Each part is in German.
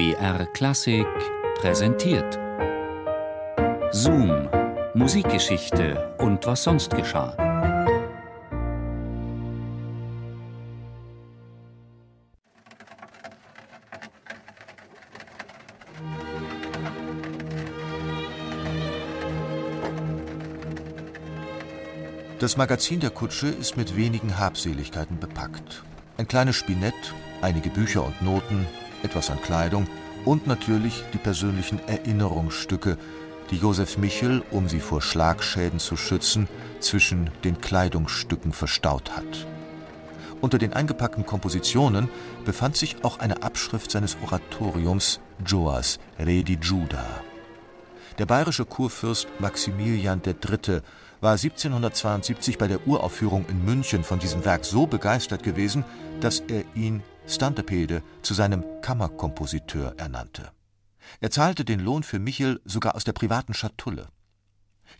BR Klassik präsentiert. Zoom, Musikgeschichte und was sonst geschah. Das Magazin der Kutsche ist mit wenigen Habseligkeiten bepackt. Ein kleines Spinett, einige Bücher und Noten, etwas an Kleidung und natürlich die persönlichen Erinnerungsstücke, die Josef Michel, um sie vor Schlagschäden zu schützen, zwischen den Kleidungsstücken verstaut hat. Unter den eingepackten Kompositionen befand sich auch eine Abschrift seines Oratoriums Joas Redi Juda. Der bayerische Kurfürst Maximilian III war 1772 bei der Uraufführung in München von diesem Werk so begeistert gewesen, dass er ihn Stantepede zu seinem Kammerkompositeur ernannte. Er zahlte den Lohn für Michel sogar aus der privaten Schatulle.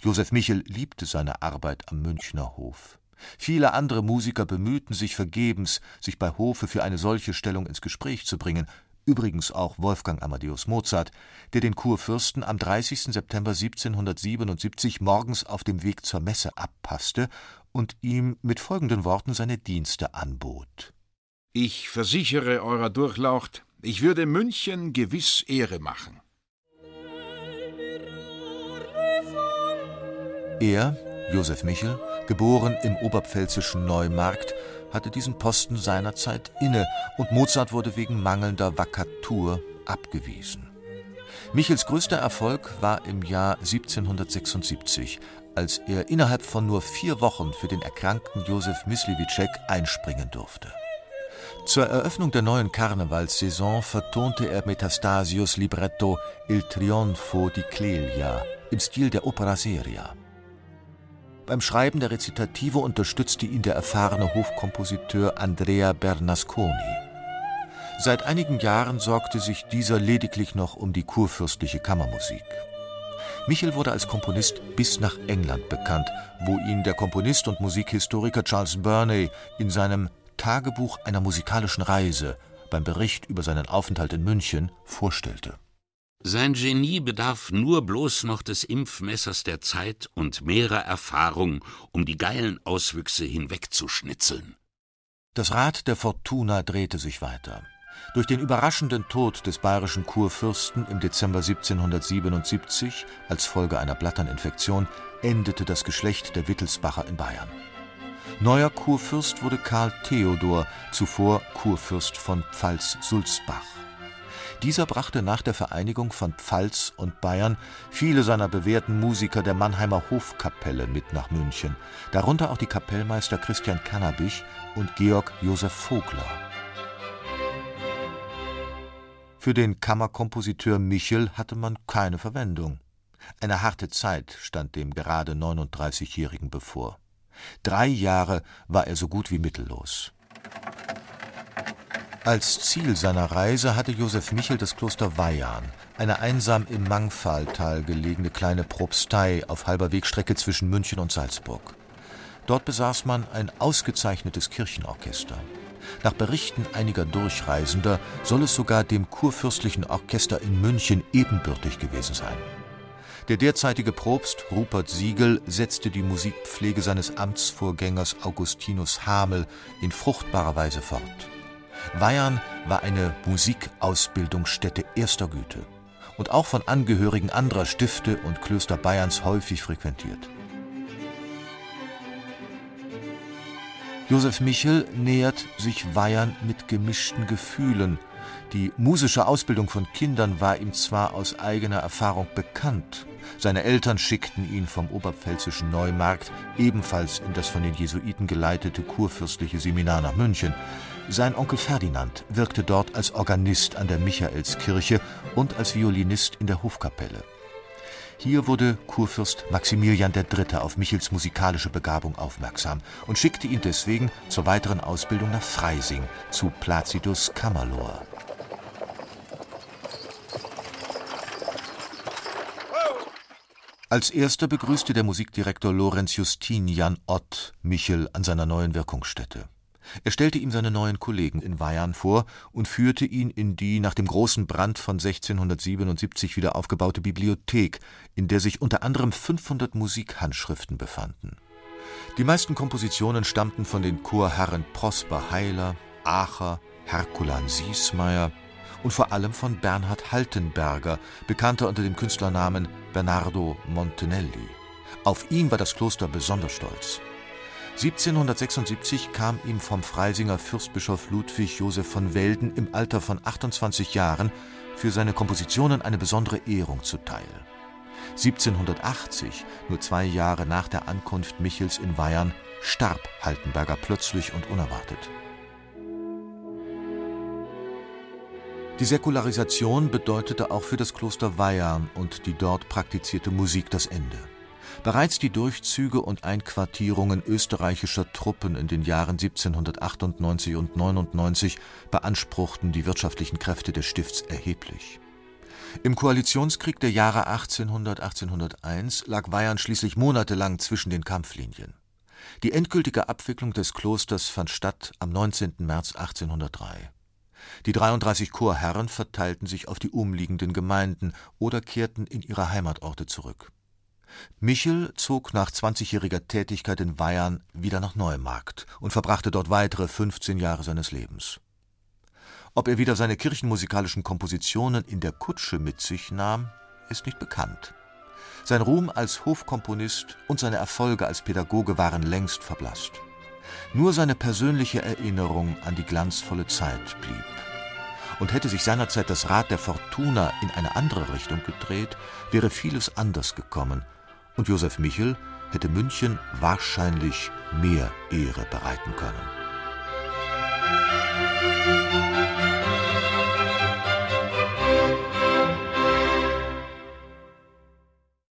Josef Michel liebte seine Arbeit am Münchner Hof. Viele andere Musiker bemühten sich vergebens, sich bei Hofe für eine solche Stellung ins Gespräch zu bringen, übrigens auch Wolfgang Amadeus Mozart, der den Kurfürsten am 30. September 1777 morgens auf dem Weg zur Messe abpasste und ihm mit folgenden Worten seine Dienste anbot. Ich versichere Eurer Durchlaucht, ich würde München gewiss Ehre machen. Er, Josef Michel, geboren im oberpfälzischen Neumarkt, hatte diesen Posten seinerzeit inne und Mozart wurde wegen mangelnder Vakatur abgewiesen. Michels größter Erfolg war im Jahr 1776, als er innerhalb von nur vier Wochen für den erkrankten Josef Myslivicek einspringen durfte. Zur Eröffnung der neuen Karnevalssaison vertonte er Metastasios Libretto Il Trionfo di Clelia im Stil der Opera Seria. Beim Schreiben der Rezitative unterstützte ihn der erfahrene Hofkompositeur Andrea Bernasconi. Seit einigen Jahren sorgte sich dieser lediglich noch um die kurfürstliche Kammermusik. Michel wurde als Komponist bis nach England bekannt, wo ihn der Komponist und Musikhistoriker Charles Burney in seinem Tagebuch einer musikalischen Reise beim Bericht über seinen Aufenthalt in München vorstellte. Sein Genie bedarf nur bloß noch des Impfmessers der Zeit und mehrer Erfahrung, um die geilen Auswüchse hinwegzuschnitzeln. Das Rad der Fortuna drehte sich weiter. Durch den überraschenden Tod des bayerischen Kurfürsten im Dezember 1777 als Folge einer Blatterninfektion endete das Geschlecht der Wittelsbacher in Bayern. Neuer Kurfürst wurde Karl Theodor, zuvor Kurfürst von Pfalz-Sulzbach. Dieser brachte nach der Vereinigung von Pfalz und Bayern viele seiner bewährten Musiker der Mannheimer Hofkapelle mit nach München, darunter auch die Kapellmeister Christian Kannabich und Georg Josef Vogler. Für den Kammerkompositeur Michel hatte man keine Verwendung. Eine harte Zeit stand dem gerade 39-Jährigen bevor. Drei Jahre war er so gut wie mittellos. Als Ziel seiner Reise hatte Josef Michel das Kloster Weihern, eine einsam im Mangfalltal gelegene kleine Propstei auf halber Wegstrecke zwischen München und Salzburg. Dort besaß man ein ausgezeichnetes Kirchenorchester. Nach Berichten einiger Durchreisender soll es sogar dem kurfürstlichen Orchester in München ebenbürtig gewesen sein. Der derzeitige Propst Rupert Siegel setzte die Musikpflege seines Amtsvorgängers Augustinus Hamel in fruchtbarer Weise fort. Weihern war eine Musikausbildungsstätte erster Güte und auch von Angehörigen anderer Stifte und Klöster Bayerns häufig frequentiert. Josef Michel nähert sich Weihern mit gemischten Gefühlen. Die musische Ausbildung von Kindern war ihm zwar aus eigener Erfahrung bekannt, seine Eltern schickten ihn vom oberpfälzischen Neumarkt ebenfalls in das von den Jesuiten geleitete kurfürstliche Seminar nach München, sein Onkel Ferdinand wirkte dort als Organist an der Michaelskirche und als Violinist in der Hofkapelle. Hier wurde Kurfürst Maximilian III. auf Michels musikalische Begabung aufmerksam und schickte ihn deswegen zur weiteren Ausbildung nach Freising zu Placidus Kammerlor. Als erster begrüßte der Musikdirektor Lorenz Justin Jan Ott Michel an seiner neuen Wirkungsstätte. Er stellte ihm seine neuen Kollegen in Weyarn vor und führte ihn in die nach dem großen Brand von 1677 wieder aufgebaute Bibliothek, in der sich unter anderem 500 Musikhandschriften befanden. Die meisten Kompositionen stammten von den Chorherren Prosper Heiler, Acher, Herkulan Siesmeier und vor allem von Bernhard Haltenberger, bekannter unter dem Künstlernamen Bernardo Montanelli. Auf ihn war das Kloster besonders stolz. 1776 kam ihm vom Freisinger Fürstbischof Ludwig Joseph von Welden im Alter von 28 Jahren für seine Kompositionen eine besondere Ehrung zuteil. 1780, nur zwei Jahre nach der Ankunft Michels in Weyarn, starb Haltenberger plötzlich und unerwartet. Die Säkularisation bedeutete auch für das Kloster Weyarn und die dort praktizierte Musik das Ende. Bereits die Durchzüge und Einquartierungen österreichischer Truppen in den Jahren 1798 und 99 beanspruchten die wirtschaftlichen Kräfte des Stifts erheblich. Im Koalitionskrieg der Jahre 1800 / 1801 lag Weyarn schließlich monatelang zwischen den Kampflinien. Die endgültige Abwicklung des Klosters fand statt am 19. März 1803. Die 33 Chorherren verteilten sich auf die umliegenden Gemeinden oder kehrten in ihre Heimatorte zurück Michel zog nach 20-jähriger Tätigkeit in Weyarn wieder nach Neumarkt und verbrachte dort weitere 15 Jahre seines Lebens. Ob er wieder seine kirchenmusikalischen Kompositionen in der Kutsche mit sich nahm, ist nicht bekannt. Sein Ruhm als Hofkomponist und seine Erfolge als Pädagoge waren längst verblasst. Nur seine persönliche Erinnerung an die glanzvolle Zeit blieb. Und hätte sich seinerzeit das Rad der Fortuna in eine andere Richtung gedreht, wäre vieles anders gekommen und Josef Michel hätte München wahrscheinlich mehr Ehre bereiten können.